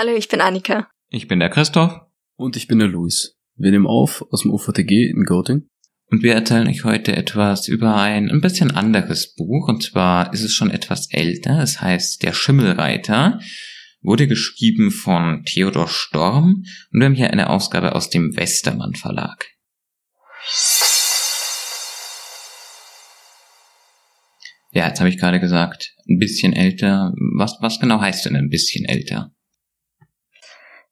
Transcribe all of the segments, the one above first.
Hallo, ich bin Annika. Ich bin der Christoph. Und ich bin der Luis. Wir nehmen auf aus dem UVTG in Göttingen. Und wir erzählen euch heute etwas über ein ein bisschen anderes Buch. Und zwar ist es schon etwas älter. Es heißt Der Schimmelreiter. Wurde geschrieben von Theodor Storm. Und wir haben hier eine Ausgabe aus dem Westermann Verlag. Ja, jetzt habe ich gerade gesagt, ein bisschen älter. Was, was genau heißt denn ein bisschen älter?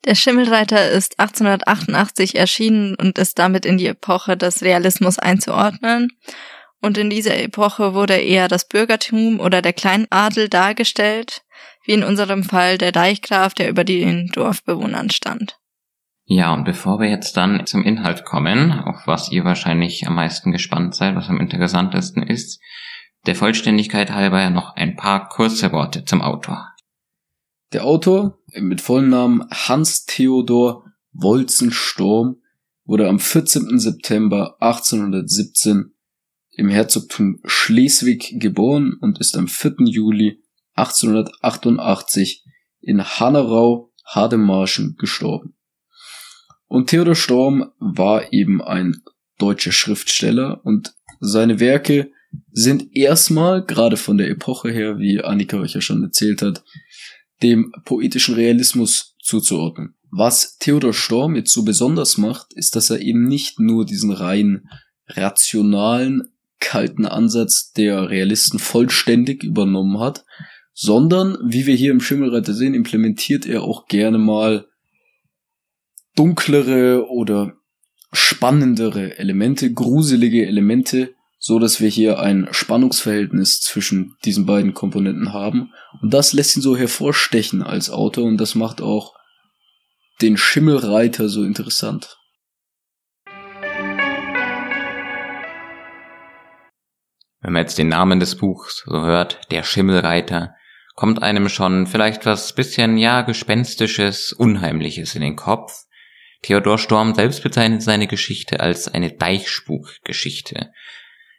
Der Schimmelreiter ist 1888 erschienen und ist damit in die Epoche des Realismus einzuordnen. Und in dieser Epoche wurde eher das Bürgertum oder der Kleinadel dargestellt, wie in unserem Fall der Deichgraf, der über den Dorfbewohnern stand. Ja, und bevor wir jetzt dann zum Inhalt kommen, auf was ihr wahrscheinlich am meisten gespannt seid, was am interessantesten ist, der Vollständigkeit halber noch ein paar kurze Worte zum Autor. Der Autor mit vollen Namen Hans Theodor Wolzensturm wurde am 14. September 1817 im Herzogtum Schleswig geboren und ist am 4. Juli 1888 in Hannerau Hademarschen gestorben. Und Theodor Storm war eben ein deutscher Schriftsteller und seine Werke sind erstmal, gerade von der Epoche her, wie Annika euch ja schon erzählt hat, dem poetischen Realismus zuzuordnen. Was Theodor Storm jetzt so besonders macht, ist, dass er eben nicht nur diesen rein rationalen, kalten Ansatz der Realisten vollständig übernommen hat, sondern, wie wir hier im Schimmelreiter sehen, implementiert er auch gerne mal dunklere oder spannendere Elemente, gruselige Elemente, so dass wir hier ein Spannungsverhältnis zwischen diesen beiden Komponenten haben. Und das lässt ihn so hervorstechen als Autor und das macht auch den Schimmelreiter so interessant. Wenn man jetzt den Namen des Buchs so hört, der Schimmelreiter, kommt einem schon vielleicht was bisschen, ja, gespenstisches, unheimliches in den Kopf. Theodor Storm selbst bezeichnet seine Geschichte als eine Deichspukgeschichte.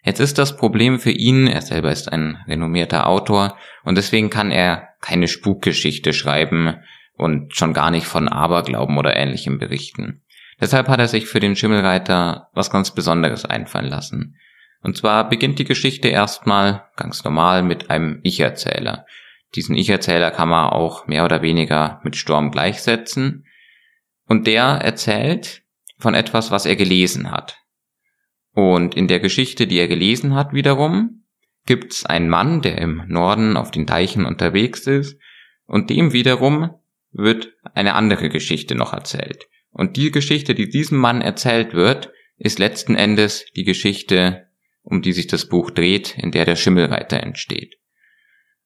Jetzt ist das Problem für ihn, er selber ist ein renommierter Autor und deswegen kann er keine Spukgeschichte schreiben und schon gar nicht von Aberglauben oder ähnlichem berichten. Deshalb hat er sich für den Schimmelreiter was ganz Besonderes einfallen lassen. Und zwar beginnt die Geschichte erstmal ganz normal mit einem Ich-Erzähler. Diesen Ich-Erzähler kann man auch mehr oder weniger mit Sturm gleichsetzen. Und der erzählt von etwas, was er gelesen hat. Und in der Geschichte, die er gelesen hat wiederum, gibt's einen Mann, der im Norden auf den Deichen unterwegs ist, und dem wiederum wird eine andere Geschichte noch erzählt. Und die Geschichte, die diesem Mann erzählt wird, ist letzten Endes die Geschichte, um die sich das Buch dreht, in der der Schimmelreiter entsteht.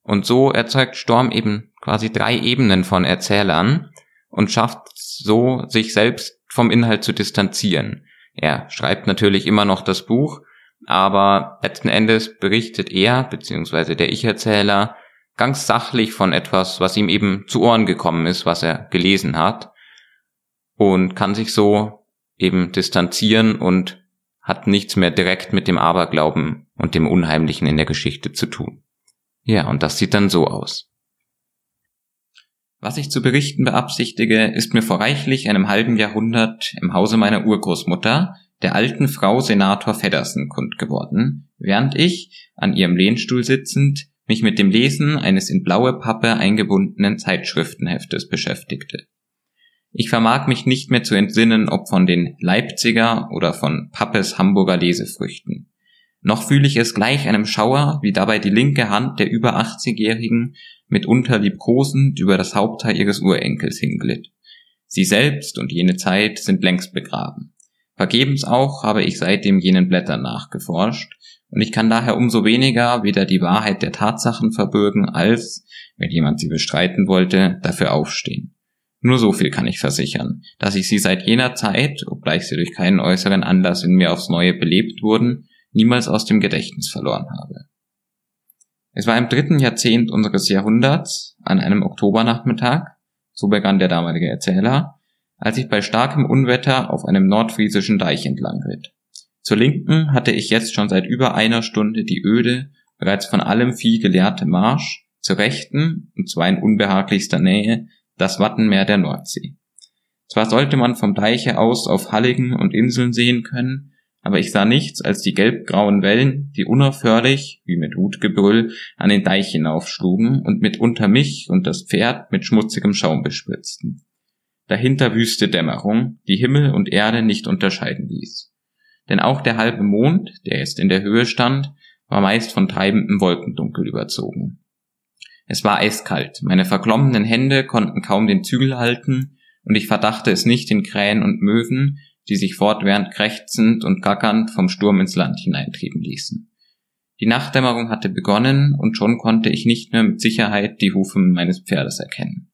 Und so erzeugt Storm eben quasi drei Ebenen von Erzählern und schafft so, sich selbst vom Inhalt zu distanzieren. Er schreibt natürlich immer noch das Buch, aber letzten Endes berichtet er, beziehungsweise der Ich-Erzähler, ganz sachlich von etwas, was ihm eben zu Ohren gekommen ist, was er gelesen hat, und kann sich so eben distanzieren und hat nichts mehr direkt mit dem Aberglauben und dem Unheimlichen in der Geschichte zu tun. Ja, und das sieht dann so aus. Was ich zu berichten beabsichtige, ist mir vor reichlich einem halben Jahrhundert im Hause meiner Urgroßmutter, der alten Frau Senator Feddersen, kund geworden, während ich, an ihrem Lehnstuhl sitzend, mich mit dem Lesen eines in blaue Pappe eingebundenen Zeitschriftenheftes beschäftigte. Ich vermag mich nicht mehr zu entsinnen, ob von den Leipziger oder von Pappes Hamburger Lesefrüchten. Noch fühle ich es gleich einem Schauer, wie dabei die linke Hand der über 80-Jährigen mitunter liebkosend über das Hauptteil ihres Urenkels hinglitt. Sie selbst und jene Zeit sind längst begraben. Vergebens auch habe ich seitdem jenen Blättern nachgeforscht, und ich kann daher umso weniger weder die Wahrheit der Tatsachen verbürgen, als, wenn jemand sie bestreiten wollte, dafür aufstehen. Nur so viel kann ich versichern, dass ich sie seit jener Zeit, obgleich sie durch keinen äußeren Anlass in mir aufs Neue belebt wurden, niemals aus dem Gedächtnis verloren habe. Es war im dritten Jahrzehnt unseres Jahrhunderts, an einem Oktobernachmittag, so begann der damalige Erzähler, als ich bei starkem Unwetter auf einem nordfriesischen Deich entlang ritt. Zur Linken hatte ich jetzt schon seit über einer Stunde die öde, bereits von allem Vieh geleerte Marsch, zur Rechten, und zwar in unbehaglichster Nähe, das Wattenmeer der Nordsee. Zwar sollte man vom Deiche aus auf Halligen und Inseln sehen können, aber ich sah nichts als die gelbgrauen Wellen, die unaufhörlich, wie mit Wutgebrüll, an den Deich hinaufschlugen und mitunter mich und das Pferd mit schmutzigem Schaum bespritzten. Dahinter wüste Dämmerung, die Himmel und Erde nicht unterscheiden ließ. Denn auch der halbe Mond, der jetzt in der Höhe stand, war meist von treibendem Wolkendunkel überzogen. Es war eiskalt, meine verklommenen Hände konnten kaum den Zügel halten, und ich verdachte es nicht den Krähen und Möwen, die sich fortwährend krächzend und gackernd vom Sturm ins Land hineintrieben ließen. Die Nachtdämmerung hatte begonnen, und schon konnte ich nicht mehr mit Sicherheit die Hufe meines Pferdes erkennen.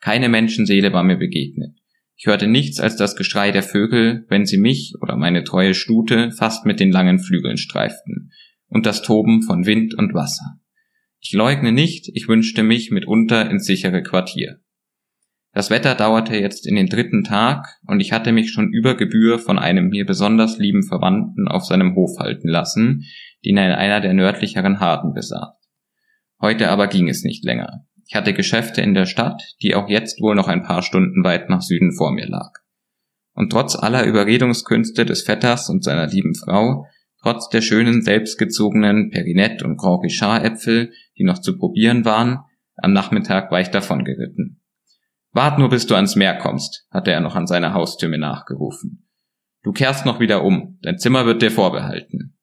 Keine Menschenseele war mir begegnet. Ich hörte nichts als das Geschrei der Vögel, wenn sie mich oder meine treue Stute fast mit den langen Flügeln streiften, und das Toben von Wind und Wasser. Ich leugne nicht, ich wünschte mich mitunter ins sichere Quartier. Das Wetter dauerte jetzt in den dritten Tag, und ich hatte mich schon über Gebühr von einem mir besonders lieben Verwandten auf seinem Hof halten lassen, den er in einer der nördlicheren Harden besaß. Heute aber ging es nicht länger. Ich hatte Geschäfte in der Stadt, die auch jetzt wohl noch ein paar Stunden weit nach Süden vor mir lag. Und trotz aller Überredungskünste des Vetters und seiner lieben Frau, trotz der schönen selbstgezogenen Perinette und Grand Richard Äpfel, die noch zu probieren waren, am Nachmittag war ich davon geritten. Wart nur, bis du ans Meer kommst, hatte er noch an seiner Haustür nachgerufen. Du kehrst noch wieder um, dein Zimmer wird dir vorbehalten.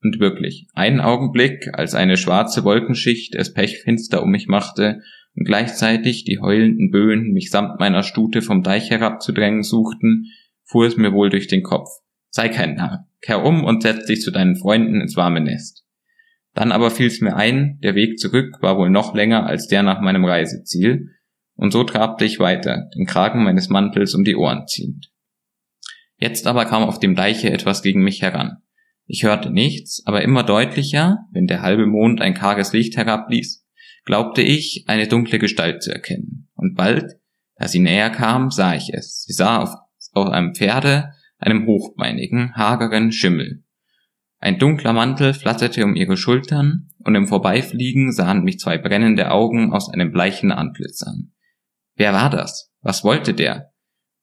Und wirklich, einen Augenblick, als eine schwarze Wolkenschicht es pechfinster um mich machte und gleichzeitig die heulenden Böen mich samt meiner Stute vom Deich herabzudrängen suchten, fuhr es mir wohl durch den Kopf. Sei kein Narr, kehr um und setz dich zu deinen Freunden ins warme Nest. Dann aber fiel's mir ein, der Weg zurück war wohl noch länger als der nach meinem Reiseziel, und so trabte ich weiter, den Kragen meines Mantels um die Ohren ziehend. Jetzt aber kam auf dem Deiche etwas gegen mich heran. Ich hörte nichts, aber immer deutlicher, wenn der halbe Mond ein karges Licht herabließ, glaubte ich, eine dunkle Gestalt zu erkennen. Und bald, da sie näher kam, sah ich es. Sie sah auf, auf einem Pferde, einem hochbeinigen, hageren Schimmel. Ein dunkler Mantel flatterte um ihre Schultern, und im Vorbeifliegen sahen mich zwei brennende Augen aus einem bleichen Antlitz an. Wer war das? Was wollte der?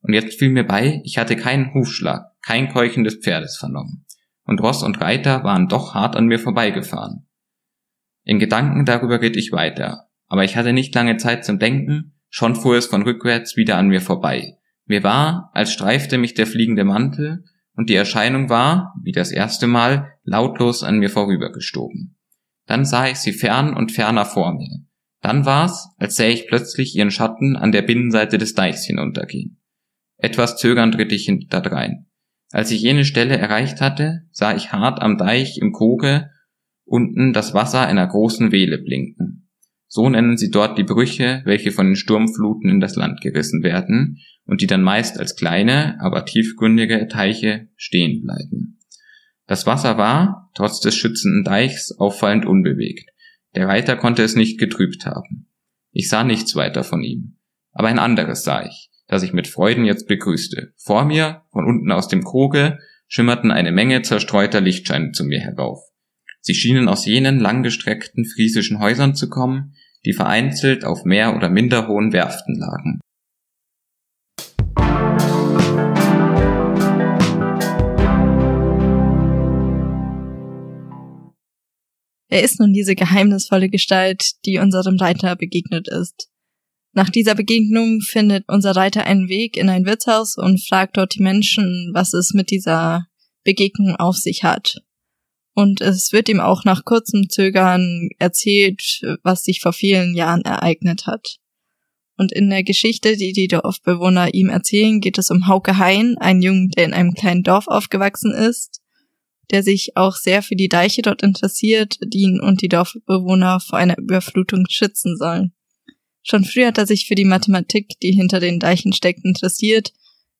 Und jetzt fiel mir bei, ich hatte keinen Hufschlag, kein Keuchen des Pferdes vernommen. Und Ross und Reiter waren doch hart an mir vorbeigefahren. In Gedanken darüber ritt ich weiter, aber ich hatte nicht lange Zeit zum Denken, schon fuhr es von rückwärts wieder an mir vorbei. Mir war, als streifte mich der fliegende Mantel, und die Erscheinung war, wie das erste Mal, lautlos an mir vorübergestoben. Dann sah ich sie fern und ferner vor mir. Dann war's, als sähe ich plötzlich ihren Schatten an der Binnenseite des Deichs hinuntergehen. Etwas zögernd ritt ich hinterdrein. Als ich jene Stelle erreicht hatte, sah ich hart am Deich im Koge unten das Wasser einer großen Wehle blinken. So nennen sie dort die Brüche, welche von den Sturmfluten in das Land gerissen werden und die dann meist als kleine, aber tiefgründige Teiche stehen bleiben. Das Wasser war, trotz des schützenden Deichs, auffallend unbewegt. Der Reiter konnte es nicht getrübt haben. Ich sah nichts weiter von ihm. Aber ein anderes sah ich, das ich mit Freuden jetzt begrüßte. Vor mir, von unten aus dem Kroge, schimmerten eine Menge zerstreuter Lichtscheine zu mir herauf. Sie schienen aus jenen langgestreckten friesischen Häusern zu kommen, die vereinzelt auf mehr oder minder hohen Werften lagen. Wer ist nun diese geheimnisvolle Gestalt, die unserem Reiter begegnet ist? Nach dieser Begegnung findet unser Reiter einen Weg in ein Wirtshaus und fragt dort die Menschen, was es mit dieser Begegnung auf sich hat. Und es wird ihm auch nach kurzem Zögern erzählt, was sich vor vielen Jahren ereignet hat. Und in der Geschichte, die die Dorfbewohner ihm erzählen, geht es um Hauke Hein, einen Jungen, der in einem kleinen Dorf aufgewachsen ist der sich auch sehr für die Deiche dort interessiert, die ihn und die Dorfbewohner vor einer Überflutung schützen sollen. Schon früh hat er sich für die Mathematik, die hinter den Deichen steckt, interessiert,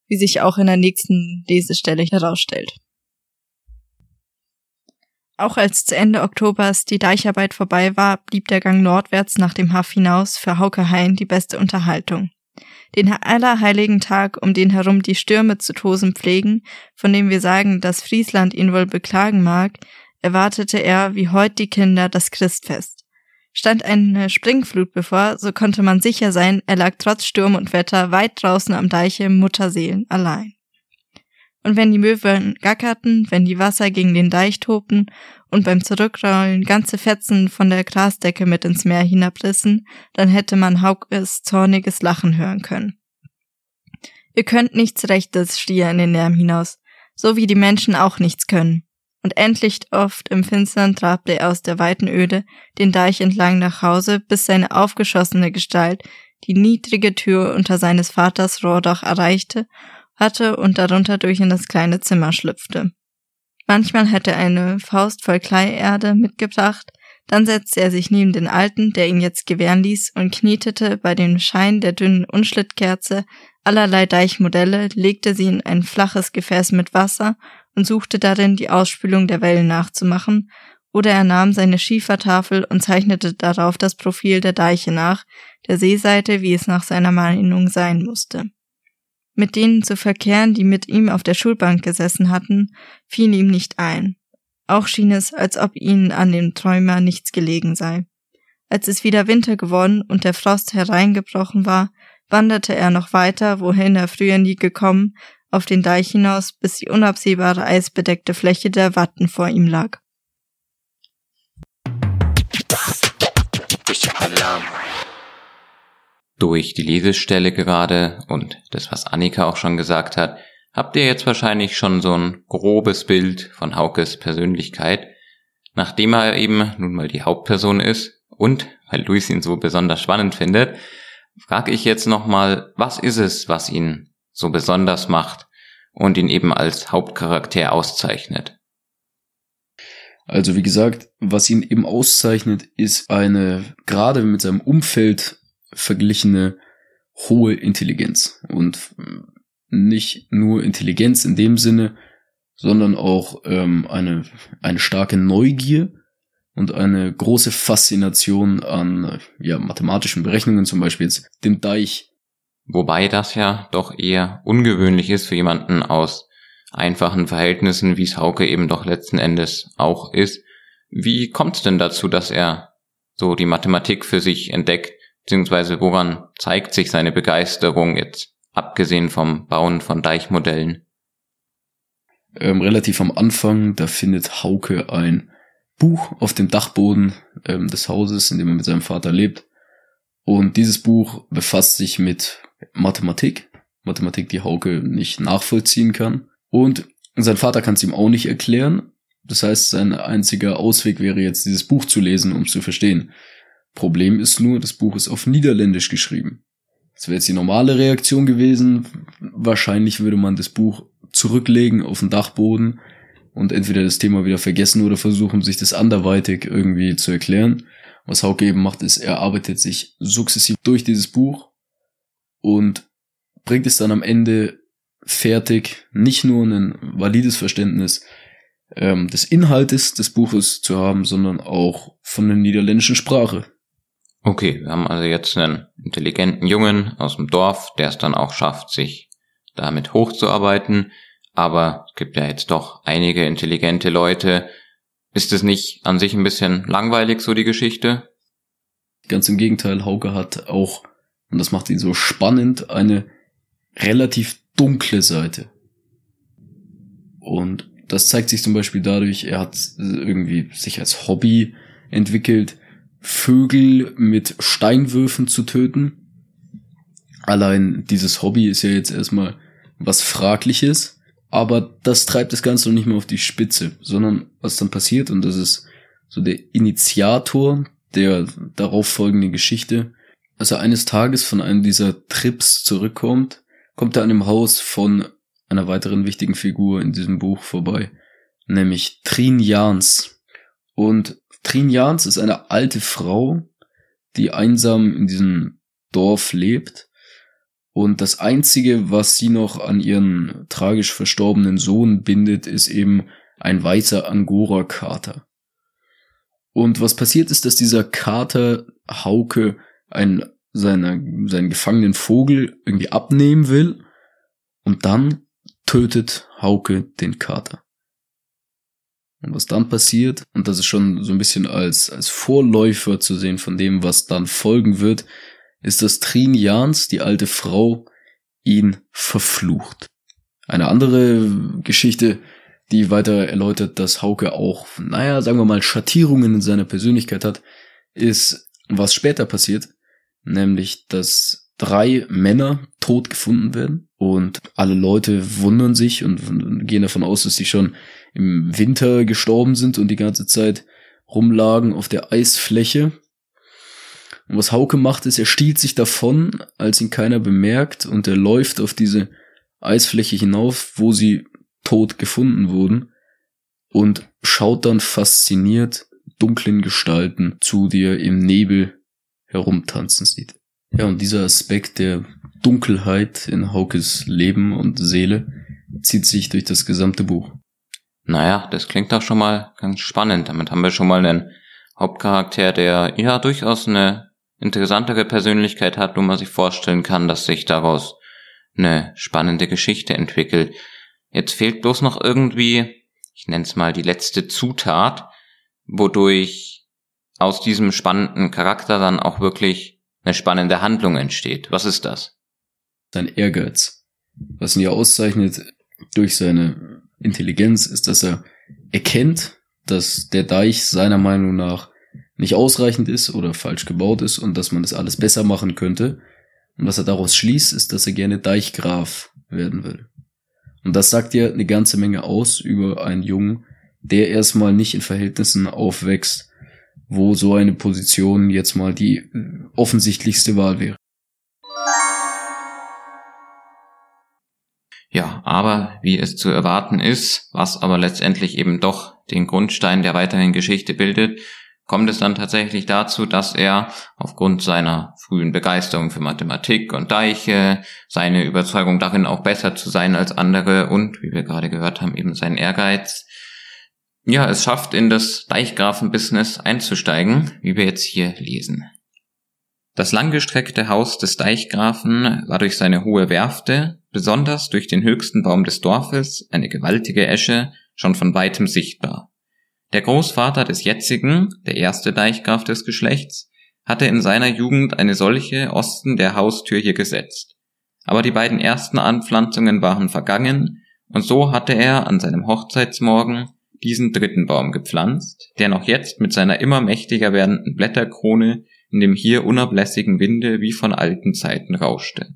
wie sich auch in der nächsten Lesestelle herausstellt. Auch als zu Ende Oktobers die Deicharbeit vorbei war, blieb der Gang nordwärts nach dem Haff hinaus für Hauke Hein die beste Unterhaltung den allerheiligen Tag, um den herum die Stürme zu tosen pflegen, von dem wir sagen, dass Friesland ihn wohl beklagen mag, erwartete er wie heut die Kinder das Christfest. Stand eine Springflut bevor, so konnte man sicher sein, er lag trotz Sturm und Wetter weit draußen am Deiche Mutterseelen allein. Und wenn die Möwen gackerten, wenn die Wasser gegen den Deich tobten und beim Zurückrollen ganze Fetzen von der Grasdecke mit ins Meer hinabrissen, dann hätte man Haukes zorniges Lachen hören können. Ihr könnt nichts Rechtes, schrie er in den Lärm hinaus, so wie die Menschen auch nichts können und endlich oft im Finstern trabte er aus der weiten Öde den Deich entlang nach Hause, bis seine aufgeschossene Gestalt die niedrige Tür unter seines Vaters Rohrdach erreichte hatte und darunter durch in das kleine Zimmer schlüpfte. Manchmal hätte er eine Faust voll Kleierde mitgebracht, dann setzte er sich neben den Alten, der ihn jetzt gewähren ließ, und knietete bei dem Schein der dünnen Unschlittkerze. Allerlei Deichmodelle, legte sie in ein flaches Gefäß mit Wasser und suchte darin die Ausspülung der Wellen nachzumachen, oder er nahm seine Schiefertafel und zeichnete darauf das Profil der Deiche nach, der Seeseite, wie es nach seiner Meinung sein musste. Mit denen zu verkehren, die mit ihm auf der Schulbank gesessen hatten, fiel ihm nicht ein. Auch schien es, als ob ihnen an dem Träumer nichts gelegen sei. Als es wieder Winter geworden und der Frost hereingebrochen war, wanderte er noch weiter, wohin er früher nie gekommen, auf den Deich hinaus, bis die unabsehbare eisbedeckte Fläche der Watten vor ihm lag. Durch die Lesestelle gerade und das, was Annika auch schon gesagt hat, habt ihr jetzt wahrscheinlich schon so ein grobes Bild von Haukes Persönlichkeit. Nachdem er eben nun mal die Hauptperson ist und weil Luis ihn so besonders spannend findet, frage ich jetzt nochmal, was ist es, was ihn so besonders macht und ihn eben als Hauptcharakter auszeichnet. Also wie gesagt, was ihn eben auszeichnet, ist eine gerade mit seinem Umfeld verglichene hohe Intelligenz. Und nicht nur Intelligenz in dem Sinne, sondern auch ähm, eine, eine starke Neugier und eine große Faszination an ja, mathematischen Berechnungen, zum Beispiel jetzt den Deich. Wobei das ja doch eher ungewöhnlich ist für jemanden aus einfachen Verhältnissen, wie es Hauke eben doch letzten Endes auch ist. Wie kommt es denn dazu, dass er so die Mathematik für sich entdeckt, beziehungsweise woran zeigt sich seine Begeisterung jetzt, abgesehen vom Bauen von Deichmodellen? Ähm, relativ am Anfang, da findet Hauke ein Buch auf dem Dachboden ähm, des Hauses, in dem er mit seinem Vater lebt. Und dieses Buch befasst sich mit Mathematik. Mathematik, die Hauke nicht nachvollziehen kann. Und sein Vater kann es ihm auch nicht erklären. Das heißt, sein einziger Ausweg wäre jetzt, dieses Buch zu lesen, um es zu verstehen. Problem ist nur, das Buch ist auf Niederländisch geschrieben. Das wäre jetzt die normale Reaktion gewesen. Wahrscheinlich würde man das Buch zurücklegen auf den Dachboden und entweder das Thema wieder vergessen oder versuchen, sich das anderweitig irgendwie zu erklären. Was Hauke eben macht, ist, er arbeitet sich sukzessiv durch dieses Buch und bringt es dann am Ende fertig, nicht nur ein valides Verständnis ähm, des Inhaltes des Buches zu haben, sondern auch von der niederländischen Sprache. Okay, wir haben also jetzt einen intelligenten Jungen aus dem Dorf, der es dann auch schafft, sich damit hochzuarbeiten. Aber es gibt ja jetzt doch einige intelligente Leute. Ist es nicht an sich ein bisschen langweilig, so die Geschichte? Ganz im Gegenteil, Hauke hat auch und das macht ihn so spannend, eine relativ dunkle Seite. Und das zeigt sich zum Beispiel dadurch, er hat irgendwie sich als Hobby entwickelt, Vögel mit Steinwürfen zu töten. Allein dieses Hobby ist ja jetzt erstmal was Fragliches, aber das treibt das Ganze noch nicht mehr auf die Spitze, sondern was dann passiert, und das ist so der Initiator der darauf folgenden Geschichte, als er eines Tages von einem dieser Trips zurückkommt, kommt er an dem Haus von einer weiteren wichtigen Figur in diesem Buch vorbei, nämlich Trin Jans. Und Trin Jans ist eine alte Frau, die einsam in diesem Dorf lebt. Und das einzige, was sie noch an ihren tragisch verstorbenen Sohn bindet, ist eben ein weißer Angora-Kater. Und was passiert ist, dass dieser Kater Hauke ein, seiner, seinen gefangenen Vogel irgendwie abnehmen will und dann tötet Hauke den Kater. Und was dann passiert, und das ist schon so ein bisschen als, als Vorläufer zu sehen von dem, was dann folgen wird, ist, dass Trin Jans, die alte Frau, ihn verflucht. Eine andere Geschichte, die weiter erläutert, dass Hauke auch, naja, sagen wir mal, Schattierungen in seiner Persönlichkeit hat, ist, was später passiert, nämlich, dass drei Männer tot gefunden werden und alle Leute wundern sich und gehen davon aus, dass sie schon im Winter gestorben sind und die ganze Zeit rumlagen auf der Eisfläche. Und was Hauke macht, ist, er stiehlt sich davon, als ihn keiner bemerkt und er läuft auf diese Eisfläche hinauf, wo sie tot gefunden wurden und schaut dann fasziniert dunklen Gestalten zu, die er im Nebel herumtanzen sieht. Ja, und dieser Aspekt der Dunkelheit in Haukes Leben und Seele zieht sich durch das gesamte Buch. Naja, das klingt doch schon mal ganz spannend. Damit haben wir schon mal einen Hauptcharakter, der ja durchaus eine interessantere Persönlichkeit hat, wo man sich vorstellen kann, dass sich daraus eine spannende Geschichte entwickelt. Jetzt fehlt bloß noch irgendwie, ich nenne es mal die letzte Zutat, wodurch aus diesem spannenden Charakter dann auch wirklich eine spannende Handlung entsteht. Was ist das? Sein Ehrgeiz. Was ihn ja auszeichnet durch seine Intelligenz ist, dass er erkennt, dass der Deich seiner Meinung nach nicht ausreichend ist oder falsch gebaut ist und dass man das alles besser machen könnte. Und was er daraus schließt, ist, dass er gerne Deichgraf werden will. Und das sagt ja eine ganze Menge aus über einen Jungen, der erstmal nicht in Verhältnissen aufwächst, wo so eine Position jetzt mal die offensichtlichste Wahl wäre. Ja, aber wie es zu erwarten ist, was aber letztendlich eben doch den Grundstein der weiteren Geschichte bildet, kommt es dann tatsächlich dazu, dass er aufgrund seiner frühen Begeisterung für Mathematik und Deiche, seine Überzeugung darin auch besser zu sein als andere und, wie wir gerade gehört haben, eben sein Ehrgeiz, ja, es schafft, in das Deichgrafen-Business einzusteigen, wie wir jetzt hier lesen. Das langgestreckte Haus des Deichgrafen war durch seine hohe Werfte, besonders durch den höchsten Baum des Dorfes, eine gewaltige Esche, schon von weitem sichtbar. Der Großvater des jetzigen, der erste Deichgraf des Geschlechts, hatte in seiner Jugend eine solche Osten der Haustür hier gesetzt. Aber die beiden ersten Anpflanzungen waren vergangen, und so hatte er an seinem Hochzeitsmorgen diesen dritten Baum gepflanzt, der noch jetzt mit seiner immer mächtiger werdenden Blätterkrone in dem hier unablässigen Winde wie von alten Zeiten rauschte.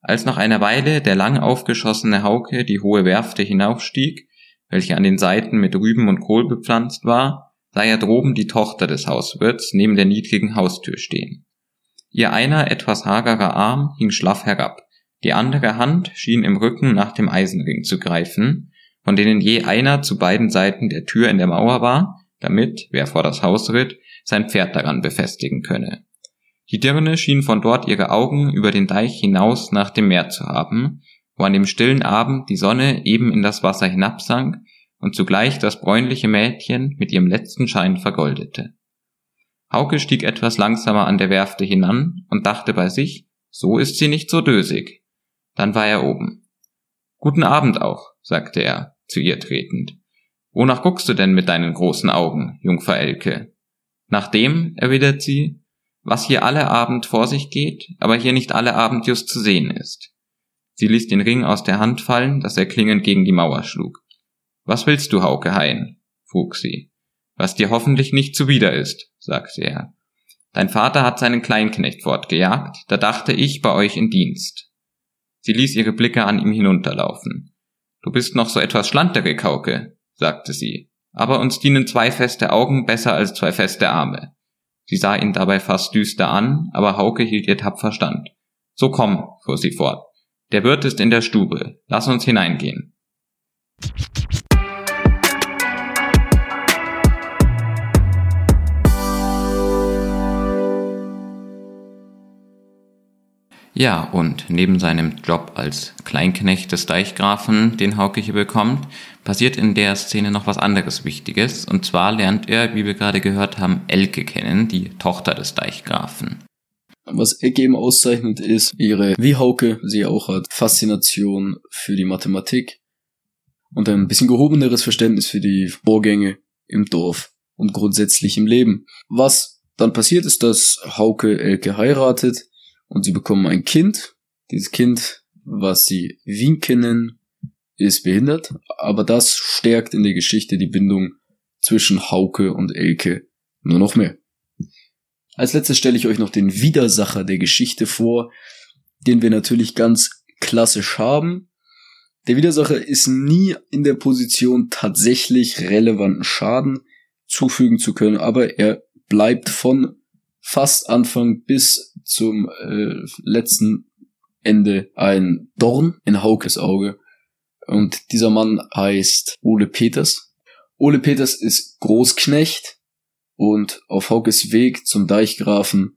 Als nach einer Weile der lang aufgeschossene Hauke die hohe Werfte hinaufstieg, welche an den Seiten mit Rüben und Kohl bepflanzt war, sah er droben die Tochter des Hauswirts neben der niedrigen Haustür stehen. Ihr einer etwas hagerer Arm hing schlaff herab, die andere Hand schien im Rücken nach dem Eisenring zu greifen, von denen je einer zu beiden Seiten der Tür in der Mauer war, damit, wer vor das Haus ritt, sein Pferd daran befestigen könne. Die Dirne schien von dort ihre Augen über den Deich hinaus nach dem Meer zu haben, wo an dem stillen Abend die Sonne eben in das Wasser hinabsank und zugleich das bräunliche Mädchen mit ihrem letzten Schein vergoldete. Hauke stieg etwas langsamer an der Werfte hinan und dachte bei sich, so ist sie nicht so dösig. Dann war er oben. Guten Abend auch, sagte er, zu ihr tretend. Wonach guckst du denn mit deinen großen Augen, Jungfer Elke? Nach dem, erwidert sie, was hier alle Abend vor sich geht, aber hier nicht alle Abend just zu sehen ist. Sie ließ den Ring aus der Hand fallen, dass er klingend gegen die Mauer schlug. Was willst du, Hauke Hein? frug sie. Was dir hoffentlich nicht zuwider ist, sagte er. Dein Vater hat seinen Kleinknecht fortgejagt, da dachte ich bei euch in Dienst. Sie ließ ihre Blicke an ihm hinunterlaufen. Du bist noch so etwas schlanterig, Hauke, sagte sie, aber uns dienen zwei feste Augen besser als zwei feste Arme. Sie sah ihn dabei fast düster an, aber Hauke hielt ihr tapfer stand. So komm, fuhr sie fort. Der Wirt ist in der Stube. Lass uns hineingehen. Ja, und neben seinem Job als Kleinknecht des Deichgrafen, den Hauke hier bekommt, passiert in der Szene noch was anderes Wichtiges. Und zwar lernt er, wie wir gerade gehört haben, Elke kennen, die Tochter des Deichgrafen. Was Elke eben auszeichnet, ist ihre, wie Hauke sie auch hat, Faszination für die Mathematik. und ein bisschen gehobeneres Verständnis für die Vorgänge im Dorf und grundsätzlich im Leben. Was dann passiert ist, dass Hauke Elke heiratet und sie bekommen ein Kind. Dieses Kind, was sie Wienke nennen, ist behindert, aber das stärkt in der Geschichte die Bindung zwischen Hauke und Elke nur noch mehr. Als letztes stelle ich euch noch den Widersacher der Geschichte vor, den wir natürlich ganz klassisch haben. Der Widersacher ist nie in der Position, tatsächlich relevanten Schaden zufügen zu können, aber er bleibt von fast Anfang bis zum äh, letzten Ende ein Dorn in Haukes Auge. Und dieser Mann heißt Ole Peters. Ole Peters ist Großknecht und auf Haukes Weg zum Deichgrafen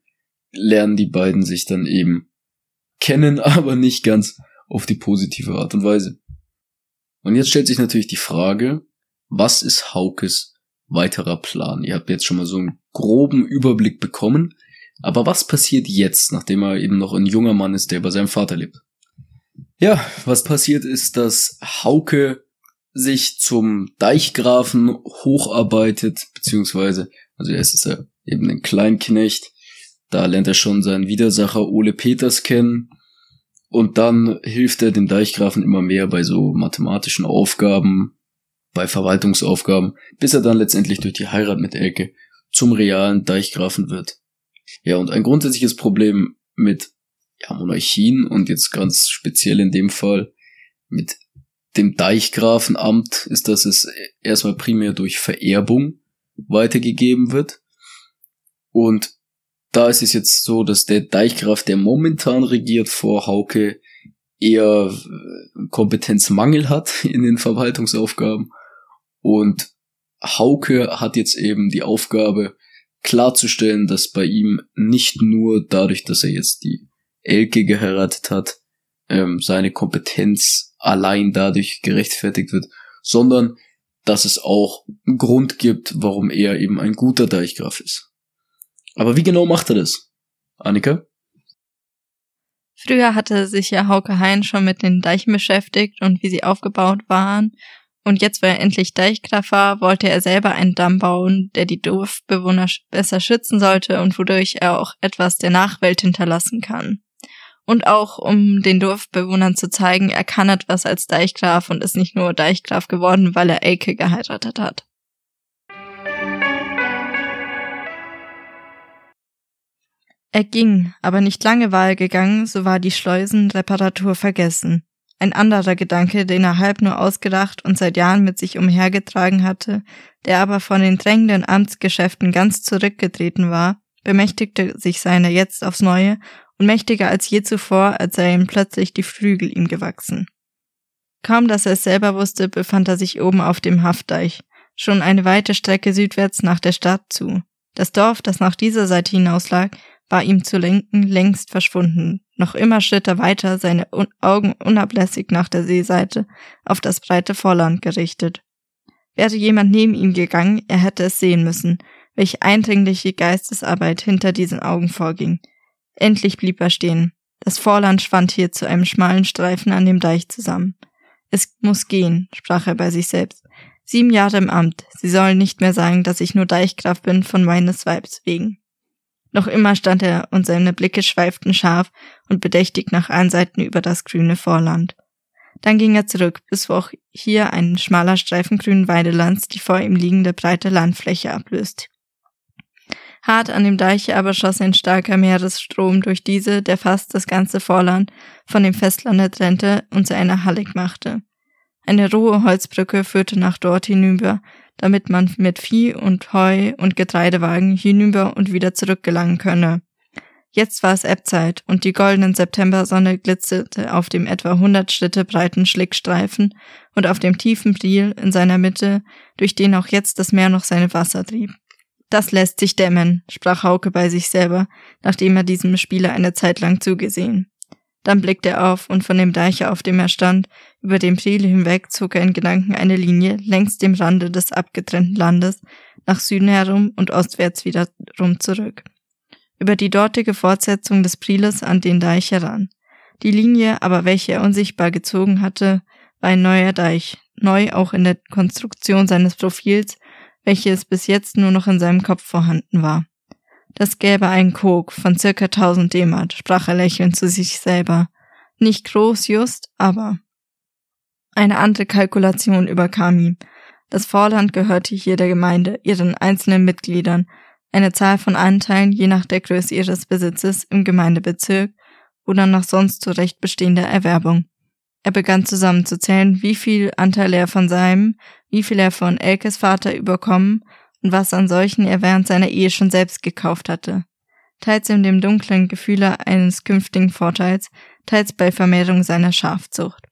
lernen die beiden sich dann eben kennen, aber nicht ganz auf die positive Art und Weise. Und jetzt stellt sich natürlich die Frage, was ist Haukes weiterer Plan? Ihr habt jetzt schon mal so einen groben Überblick bekommen, aber was passiert jetzt, nachdem er eben noch ein junger Mann ist, der bei seinem Vater lebt? Ja, was passiert ist, dass Hauke sich zum Deichgrafen hocharbeitet, beziehungsweise also erst ist er eben ein Kleinknecht. Da lernt er schon seinen Widersacher Ole Peters kennen. Und dann hilft er dem Deichgrafen immer mehr bei so mathematischen Aufgaben, bei Verwaltungsaufgaben, bis er dann letztendlich durch die Heirat mit Elke zum realen Deichgrafen wird. Ja, und ein grundsätzliches Problem mit ja, Monarchien und jetzt ganz speziell in dem Fall mit dem Deichgrafenamt ist, dass es erstmal primär durch Vererbung weitergegeben wird. Und da ist es jetzt so, dass der Deichgraf, der momentan regiert vor Hauke, eher Kompetenzmangel hat in den Verwaltungsaufgaben. Und Hauke hat jetzt eben die Aufgabe, klarzustellen, dass bei ihm nicht nur dadurch, dass er jetzt die Elke geheiratet hat, ähm, seine Kompetenz allein dadurch gerechtfertigt wird, sondern dass es auch einen Grund gibt, warum er eben ein guter Deichgraf ist. Aber wie genau macht er das? Annika? Früher hatte sich ja Hauke Hein schon mit den Deichen beschäftigt und wie sie aufgebaut waren. Und jetzt, wo er endlich Deichgraf war, wollte er selber einen Damm bauen, der die Dorfbewohner besser schützen sollte und wodurch er auch etwas der Nachwelt hinterlassen kann und auch um den Dorfbewohnern zu zeigen, er kann etwas als Deichgraf und ist nicht nur Deichgraf geworden, weil er Elke geheiratet hat. Er ging, aber nicht lange war er gegangen, so war die Schleusenreparatur vergessen. Ein anderer Gedanke, den er halb nur ausgedacht und seit Jahren mit sich umhergetragen hatte, der aber von den drängenden Amtsgeschäften ganz zurückgetreten war, bemächtigte sich seiner jetzt aufs Neue und mächtiger als je zuvor, als seien plötzlich die Flügel ihm gewachsen. Kaum dass er es selber wusste, befand er sich oben auf dem Haftdeich, schon eine weite Strecke südwärts nach der Stadt zu. Das Dorf, das nach dieser Seite hinauslag, war ihm zu lenken längst verschwunden. Noch immer schritt er weiter, seine Augen unablässig nach der Seeseite, auf das breite Vorland gerichtet. Wäre jemand neben ihm gegangen, er hätte es sehen müssen, welche eindringliche Geistesarbeit hinter diesen Augen vorging, Endlich blieb er stehen. Das Vorland schwand hier zu einem schmalen Streifen an dem Deich zusammen. Es muss gehen, sprach er bei sich selbst. Sieben Jahre im Amt. Sie sollen nicht mehr sagen, dass ich nur Deichgraf bin von meines Weibs wegen. Noch immer stand er und seine Blicke schweiften scharf und bedächtig nach allen Seiten über das grüne Vorland. Dann ging er zurück, bis auch hier ein schmaler Streifen grünen Weidelands die vor ihm liegende breite Landfläche ablöst. Hart an dem Deiche aber schoss ein starker Meeresstrom durch diese, der fast das ganze Vorland von dem Festlande trennte und zu einer Hallig machte. Eine rohe Holzbrücke führte nach dort hinüber, damit man mit Vieh und Heu und Getreidewagen hinüber und wieder zurückgelangen könne. Jetzt war es Ebbzeit und die goldenen Septembersonne glitzerte auf dem etwa hundert Schritte breiten Schlickstreifen und auf dem tiefen Priel in seiner Mitte, durch den auch jetzt das Meer noch seine Wasser trieb. Das lässt sich dämmen, sprach Hauke bei sich selber, nachdem er diesem Spieler eine Zeit lang zugesehen. Dann blickte er auf und von dem Deiche, auf dem er stand, über den Priel hinweg zog er in Gedanken eine Linie längs dem Rande des abgetrennten Landes, nach Süden herum und ostwärts wiederum zurück. Über die dortige Fortsetzung des Prieles an den Deich heran. Die Linie aber, welche er unsichtbar gezogen hatte, war ein neuer Deich, neu auch in der Konstruktion seines Profils, welches bis jetzt nur noch in seinem Kopf vorhanden war. Das gäbe einen Kog von circa 1000 D-Mark, sprach er lächelnd zu sich selber. Nicht groß just, aber. Eine andere Kalkulation überkam ihm. Das Vorland gehörte hier der Gemeinde, ihren einzelnen Mitgliedern, eine Zahl von Anteilen je nach der Größe ihres Besitzes im Gemeindebezirk oder nach sonst zurecht bestehender Erwerbung. Er begann zusammenzuzählen, wie viel Anteil er von seinem, wie viel er von Elkes Vater überkommen und was an solchen er während seiner Ehe schon selbst gekauft hatte. Teils in dem dunklen Gefühle eines künftigen Vorteils, teils bei Vermehrung seiner Schafzucht.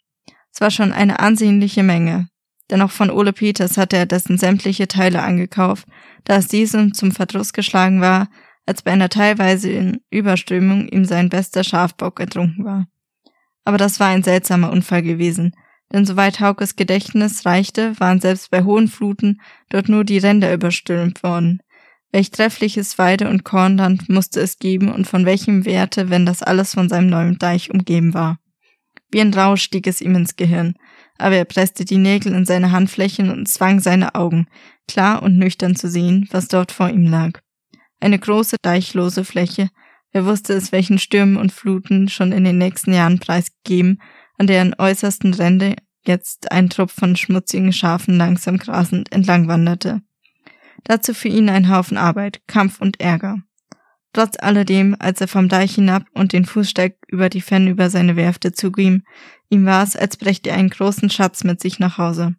Es war schon eine ansehnliche Menge, denn auch von Ole Peters hatte er dessen sämtliche Teile angekauft, da es diesem zum Verdruss geschlagen war, als bei einer teilweise Überströmung ihm sein bester Schafbock ertrunken war. Aber das war ein seltsamer Unfall gewesen, denn soweit Haukes Gedächtnis reichte, waren selbst bei hohen Fluten dort nur die Ränder überstürmt worden. Welch treffliches Weide- und Kornland musste es geben und von welchem Werte, wenn das alles von seinem neuen Deich umgeben war. Wie ein Rausch stieg es ihm ins Gehirn, aber er presste die Nägel in seine Handflächen und zwang seine Augen, klar und nüchtern zu sehen, was dort vor ihm lag. Eine große, deichlose Fläche, Wer wusste es, welchen Stürmen und Fluten schon in den nächsten Jahren preisgegeben, an deren äußersten Ränder jetzt ein Trupp von schmutzigen Schafen langsam grasend entlang wanderte. Dazu für ihn ein Haufen Arbeit, Kampf und Ärger. Trotz alledem, als er vom Deich hinab und den Fußsteig über die Fenne über seine Werfte zuging, ihm war es, als brächte er einen großen Schatz mit sich nach Hause.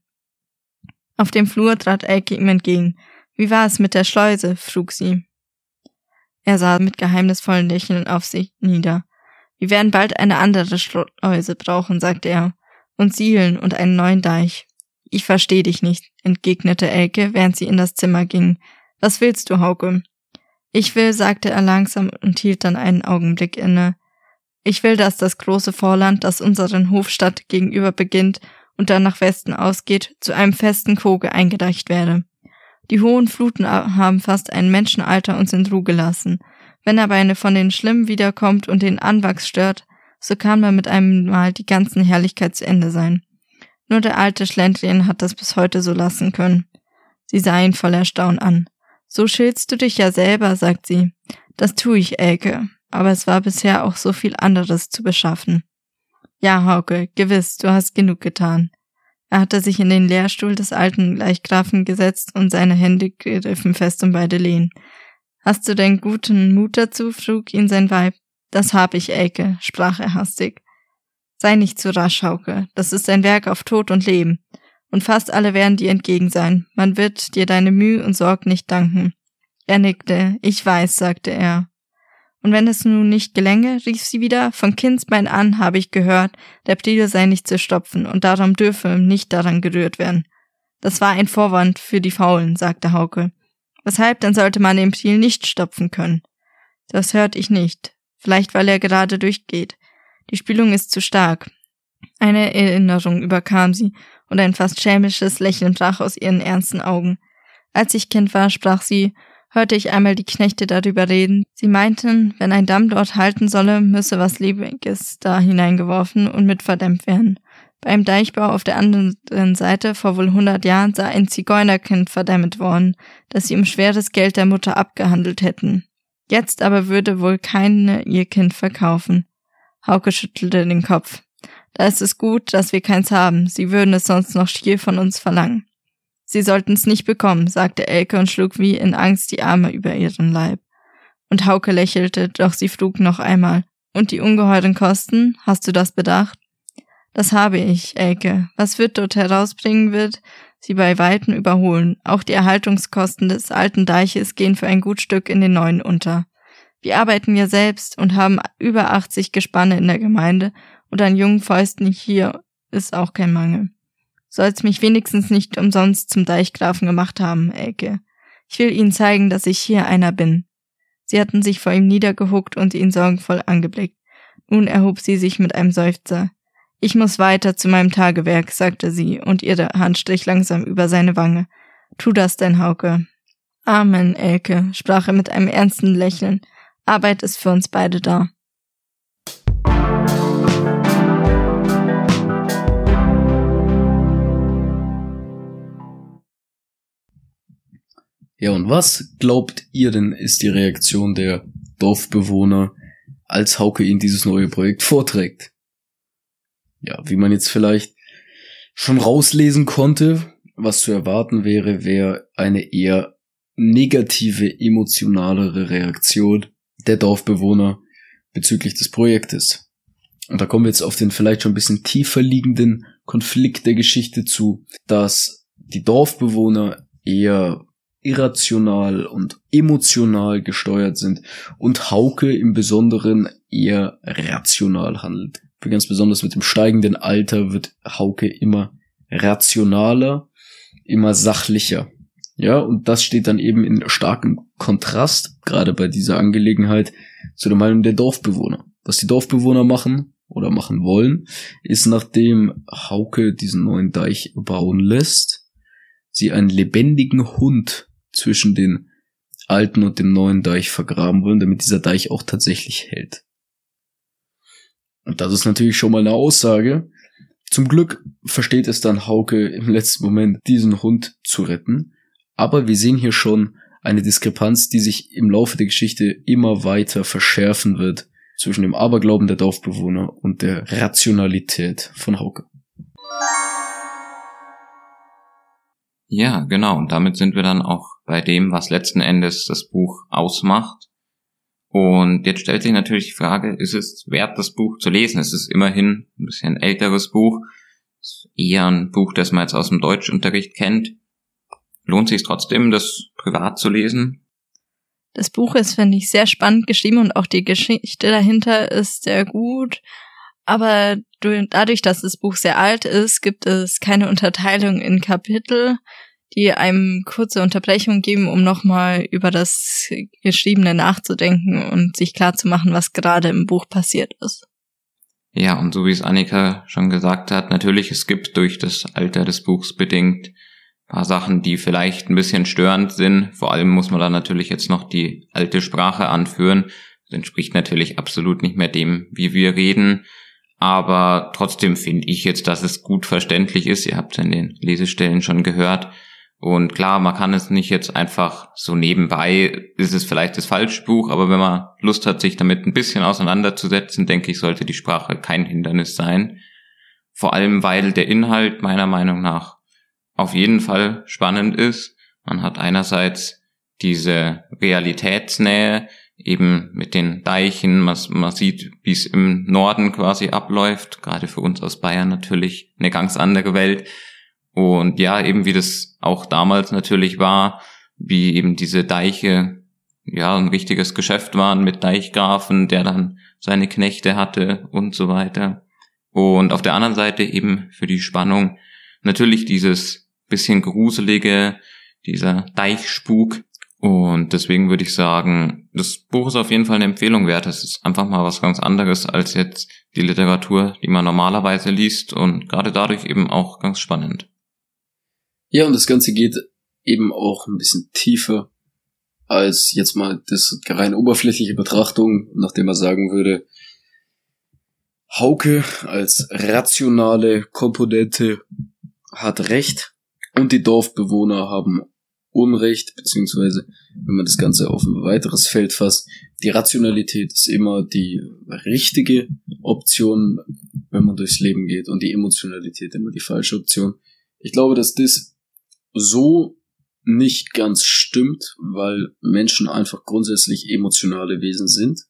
Auf dem Flur trat Elke ihm entgegen. Wie war es mit der Schleuse? frug sie. Er sah mit geheimnisvollen Lächeln auf sich nieder. Wir werden bald eine andere Schleuse brauchen, sagte er, und Siegeln und einen neuen Deich. Ich versteh dich nicht, entgegnete Elke, während sie in das Zimmer ging. Was willst du, Hauke? Ich will, sagte er langsam und hielt dann einen Augenblick inne. Ich will, dass das große Vorland, das unseren Hofstadt gegenüber beginnt und dann nach Westen ausgeht, zu einem festen Koge eingedeicht werde. Die hohen Fluten haben fast ein Menschenalter uns in Ruhe gelassen. Wenn aber eine von den Schlimmen wiederkommt und den Anwachs stört, so kann man mit einem Mal die ganzen Herrlichkeit zu Ende sein. Nur der alte Schlendrien hat das bis heute so lassen können. Sie sah ihn voll Erstaunen an. So schiltst du dich ja selber, sagt sie. Das tue ich, Elke. Aber es war bisher auch so viel anderes zu beschaffen. Ja, Hauke, gewiss, du hast genug getan. Er hatte sich in den Lehrstuhl des alten Leichgrafen gesetzt und seine Hände griffen fest um beide Lehen. Hast du denn guten Mut dazu? frug ihn sein Weib. Das hab ich, Elke, sprach er hastig. Sei nicht zu rasch, Hauke. Das ist ein Werk auf Tod und Leben. Und fast alle werden dir entgegen sein. Man wird dir deine Mühe und Sorg nicht danken. Er nickte. Ich weiß, sagte er. Und wenn es nun nicht gelänge, rief sie wieder, von Kindsbein an habe ich gehört, der Priel sei nicht zu stopfen und darum dürfe nicht daran gerührt werden. Das war ein Vorwand für die Faulen, sagte Hauke. Weshalb dann sollte man den Priel nicht stopfen können? Das hört ich nicht. Vielleicht weil er gerade durchgeht. Die Spülung ist zu stark. Eine Erinnerung überkam sie, und ein fast schelmisches Lächeln brach aus ihren ernsten Augen. Als ich Kind war, sprach sie, hörte ich einmal die Knechte darüber reden. Sie meinten, wenn ein Damm dort halten solle, müsse was Lebendiges da hineingeworfen und mit verdämmt werden. Beim Deichbau auf der anderen Seite vor wohl hundert Jahren sei ein Zigeunerkind verdämmt worden, das sie um schweres Geld der Mutter abgehandelt hätten. Jetzt aber würde wohl keine ihr Kind verkaufen. Hauke schüttelte den Kopf. Da ist es gut, dass wir keins haben. Sie würden es sonst noch schier von uns verlangen. Sie sollten's nicht bekommen, sagte Elke und schlug wie in Angst die Arme über ihren Leib. Und Hauke lächelte, doch sie frug noch einmal. Und die ungeheuren Kosten, hast du das bedacht? Das habe ich, Elke. Was wird dort herausbringen wird, sie bei Weitem überholen. Auch die Erhaltungskosten des alten Deiches gehen für ein gut Stück in den neuen unter. Wir arbeiten ja selbst und haben über 80 Gespanne in der Gemeinde und an jungen Fäusten hier ist auch kein Mangel soll's mich wenigstens nicht umsonst zum Deichgrafen gemacht haben, Elke. Ich will Ihnen zeigen, dass ich hier einer bin. Sie hatten sich vor ihm niedergehuckt und ihn sorgenvoll angeblickt. Nun erhob sie sich mit einem Seufzer. Ich muss weiter zu meinem Tagewerk, sagte sie, und ihre Hand strich langsam über seine Wange. Tu das denn, Hauke. Amen, Elke, sprach er mit einem ernsten Lächeln. Arbeit ist für uns beide da. Ja, und was glaubt ihr denn ist die Reaktion der Dorfbewohner, als Hauke ihnen dieses neue Projekt vorträgt? Ja, wie man jetzt vielleicht schon rauslesen konnte, was zu erwarten wäre, wäre eine eher negative, emotionalere Reaktion der Dorfbewohner bezüglich des Projektes. Und da kommen wir jetzt auf den vielleicht schon ein bisschen tiefer liegenden Konflikt der Geschichte zu, dass die Dorfbewohner eher irrational und emotional gesteuert sind und Hauke im Besonderen eher rational handelt. Ganz besonders mit dem steigenden Alter wird Hauke immer rationaler, immer sachlicher. Ja, und das steht dann eben in starkem Kontrast, gerade bei dieser Angelegenheit, zu der Meinung der Dorfbewohner. Was die Dorfbewohner machen oder machen wollen, ist nachdem Hauke diesen neuen Deich bauen lässt, sie einen lebendigen Hund zwischen den alten und dem neuen Deich vergraben wollen, damit dieser Deich auch tatsächlich hält. Und das ist natürlich schon mal eine Aussage. Zum Glück versteht es dann Hauke im letzten Moment, diesen Hund zu retten. Aber wir sehen hier schon eine Diskrepanz, die sich im Laufe der Geschichte immer weiter verschärfen wird zwischen dem Aberglauben der Dorfbewohner und der Rationalität von Hauke. Ja, genau. Und damit sind wir dann auch bei dem, was letzten Endes das Buch ausmacht. Und jetzt stellt sich natürlich die Frage, ist es wert, das Buch zu lesen? Es ist immerhin ein bisschen älteres Buch. Ist eher ein Buch, das man jetzt aus dem Deutschunterricht kennt. Lohnt sich trotzdem, das privat zu lesen? Das Buch ist, finde ich, sehr spannend geschrieben und auch die Geschichte dahinter ist sehr gut. Aber dadurch, dass das Buch sehr alt ist, gibt es keine Unterteilung in Kapitel die einem kurze Unterbrechung geben, um nochmal über das Geschriebene nachzudenken und sich klarzumachen, was gerade im Buch passiert ist. Ja, und so wie es Annika schon gesagt hat, natürlich, es gibt durch das Alter des Buchs bedingt paar Sachen, die vielleicht ein bisschen störend sind. Vor allem muss man da natürlich jetzt noch die alte Sprache anführen. Das entspricht natürlich absolut nicht mehr dem, wie wir reden. Aber trotzdem finde ich jetzt, dass es gut verständlich ist. Ihr habt es in den Lesestellen schon gehört. Und klar, man kann es nicht jetzt einfach so nebenbei, ist es vielleicht das falsche Buch, aber wenn man Lust hat, sich damit ein bisschen auseinanderzusetzen, denke ich, sollte die Sprache kein Hindernis sein. Vor allem, weil der Inhalt meiner Meinung nach auf jeden Fall spannend ist. Man hat einerseits diese Realitätsnähe, eben mit den Deichen, man, man sieht, wie es im Norden quasi abläuft, gerade für uns aus Bayern natürlich eine ganz andere Welt und ja, eben wie das auch damals natürlich war, wie eben diese Deiche ja ein richtiges Geschäft waren mit Deichgrafen, der dann seine Knechte hatte und so weiter. Und auf der anderen Seite eben für die Spannung natürlich dieses bisschen gruselige, dieser Deichspuk. Und deswegen würde ich sagen, das Buch ist auf jeden Fall eine Empfehlung wert. Es ist einfach mal was ganz anderes als jetzt die Literatur, die man normalerweise liest und gerade dadurch eben auch ganz spannend. Ja, und das Ganze geht eben auch ein bisschen tiefer als jetzt mal das rein oberflächliche Betrachtung, nachdem man sagen würde, Hauke als rationale Komponente hat Recht und die Dorfbewohner haben Unrecht, beziehungsweise wenn man das Ganze auf ein weiteres Feld fasst, die Rationalität ist immer die richtige Option, wenn man durchs Leben geht und die Emotionalität immer die falsche Option. Ich glaube, dass das so nicht ganz stimmt, weil Menschen einfach grundsätzlich emotionale Wesen sind.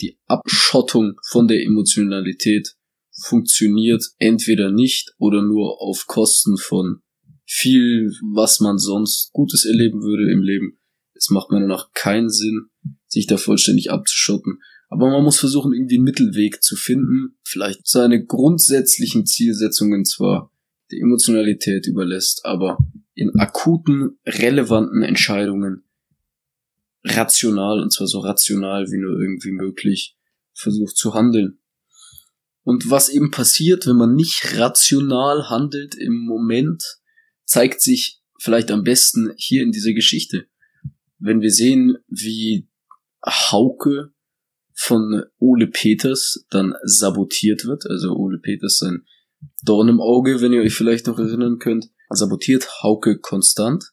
Die Abschottung von der Emotionalität funktioniert entweder nicht oder nur auf Kosten von viel, was man sonst Gutes erleben würde im Leben. Es macht meiner nach keinen Sinn, sich da vollständig abzuschotten. Aber man muss versuchen, irgendwie einen Mittelweg zu finden, vielleicht seine grundsätzlichen Zielsetzungen zwar der Emotionalität überlässt, aber in akuten, relevanten Entscheidungen rational, und zwar so rational wie nur irgendwie möglich, versucht zu handeln. Und was eben passiert, wenn man nicht rational handelt im Moment, zeigt sich vielleicht am besten hier in dieser Geschichte. Wenn wir sehen, wie Hauke von Ole Peters dann sabotiert wird, also Ole Peters sein Dorn im Auge, wenn ihr euch vielleicht noch erinnern könnt, sabotiert Hauke konstant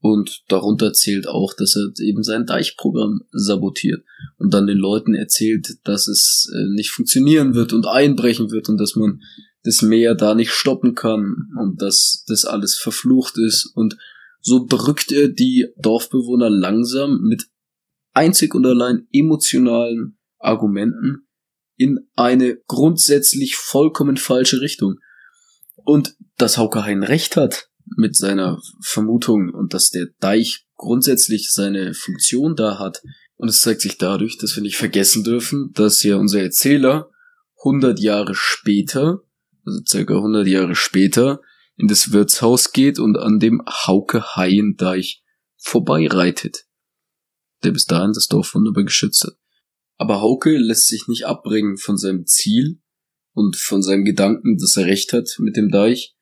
Und darunter zählt auch, dass er eben sein Deichprogramm sabotiert und dann den Leuten erzählt, dass es äh, nicht funktionieren wird und einbrechen wird und dass man das Meer da nicht stoppen kann und dass das alles verflucht ist. Und so drückt er die Dorfbewohner langsam mit einzig und allein emotionalen Argumenten in eine grundsätzlich vollkommen falsche Richtung. Und dass Hauke Hein recht hat mit seiner Vermutung und dass der Deich grundsätzlich seine Funktion da hat. Und es zeigt sich dadurch, dass wir nicht vergessen dürfen, dass ja unser Erzähler 100 Jahre später, also circa 100 Jahre später, in das Wirtshaus geht und an dem Hauke Haien Deich vorbeireitet, der bis dahin das Dorf wunderbar geschützt hat. Aber Hauke lässt sich nicht abbringen von seinem Ziel und von seinem Gedanken, dass er recht hat mit dem Deich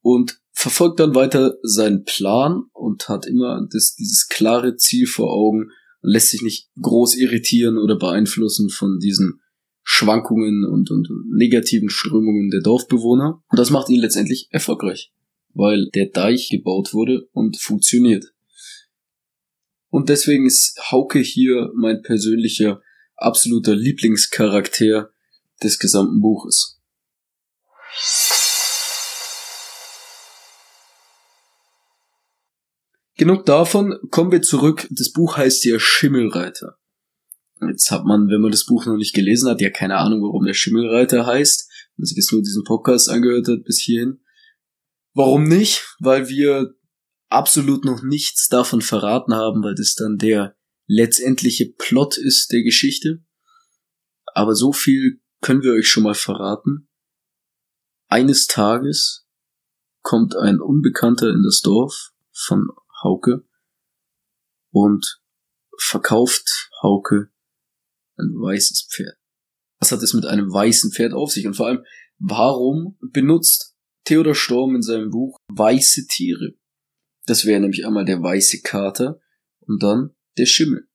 und verfolgt dann weiter seinen Plan und hat immer das, dieses klare Ziel vor Augen und lässt sich nicht groß irritieren oder beeinflussen von diesen Schwankungen und, und, und negativen Strömungen der Dorfbewohner. Und das macht ihn letztendlich erfolgreich, weil der Deich gebaut wurde und funktioniert. Und deswegen ist Hauke hier mein persönlicher absoluter Lieblingscharakter des gesamten Buches. Genug davon, kommen wir zurück. Das Buch heißt ja Schimmelreiter. Jetzt hat man, wenn man das Buch noch nicht gelesen hat, ja keine Ahnung, warum der Schimmelreiter heißt. Wenn man sich jetzt nur diesen Podcast angehört hat bis hierhin. Warum nicht? Weil wir absolut noch nichts davon verraten haben, weil das dann der letztendliche Plot ist der Geschichte. Aber so viel können wir euch schon mal verraten. Eines Tages kommt ein Unbekannter in das Dorf von Hauke und verkauft Hauke ein weißes Pferd. Was hat es mit einem weißen Pferd auf sich? Und vor allem, warum benutzt Theodor Storm in seinem Buch weiße Tiere? Das wäre nämlich einmal der weiße Kater und dann der Schimmel.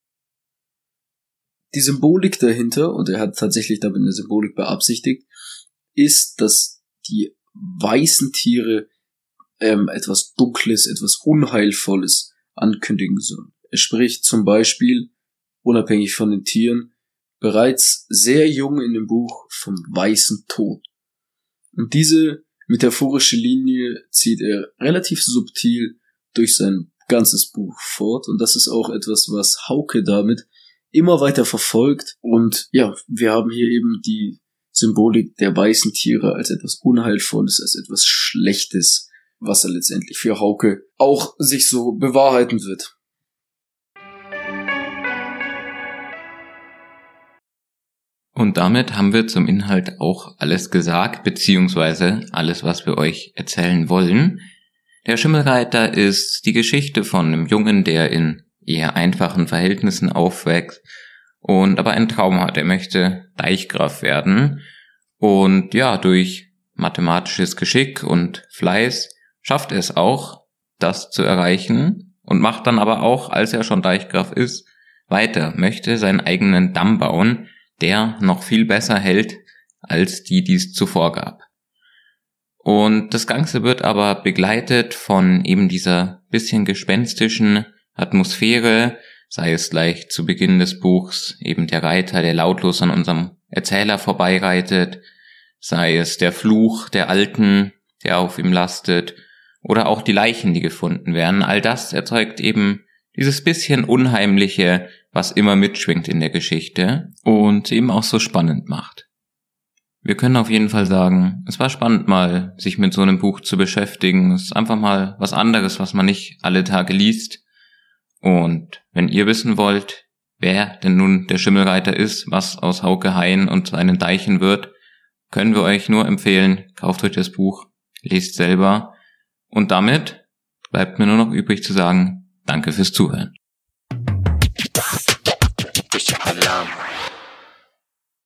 Die Symbolik dahinter, und er hat tatsächlich damit eine Symbolik beabsichtigt, ist, dass die weißen Tiere ähm, etwas Dunkles, etwas Unheilvolles ankündigen sollen. Er spricht zum Beispiel, unabhängig von den Tieren, bereits sehr jung in dem Buch vom weißen Tod. Und diese metaphorische Linie zieht er relativ subtil durch sein ganzes Buch fort. Und das ist auch etwas, was Hauke damit immer weiter verfolgt. Und ja, wir haben hier eben die Symbolik der weißen Tiere als etwas Unheilvolles, als etwas Schlechtes, was er letztendlich für Hauke auch sich so bewahrheiten wird. Und damit haben wir zum Inhalt auch alles gesagt, beziehungsweise alles, was wir euch erzählen wollen. Der Schimmelreiter ist die Geschichte von einem Jungen, der in eher einfachen Verhältnissen aufwächst und aber einen Traum hat. Er möchte Deichgraf werden und ja, durch mathematisches Geschick und Fleiß schafft es auch, das zu erreichen und macht dann aber auch, als er schon Deichgraf ist, weiter, möchte seinen eigenen Damm bauen, der noch viel besser hält, als die, die es zuvor gab. Und das Ganze wird aber begleitet von eben dieser bisschen gespenstischen Atmosphäre, sei es gleich zu Beginn des Buchs eben der Reiter, der lautlos an unserem Erzähler vorbeireitet, sei es der Fluch der Alten, der auf ihm lastet, oder auch die Leichen, die gefunden werden. All das erzeugt eben dieses bisschen Unheimliche, was immer mitschwingt in der Geschichte und eben auch so spannend macht. Wir können auf jeden Fall sagen, es war spannend mal, sich mit so einem Buch zu beschäftigen. Es ist einfach mal was anderes, was man nicht alle Tage liest. Und wenn ihr wissen wollt, wer denn nun der Schimmelreiter ist, was aus Hauke Hain und seinen Deichen wird, können wir euch nur empfehlen, kauft euch das Buch, lest selber und damit bleibt mir nur noch übrig zu sagen, danke fürs Zuhören.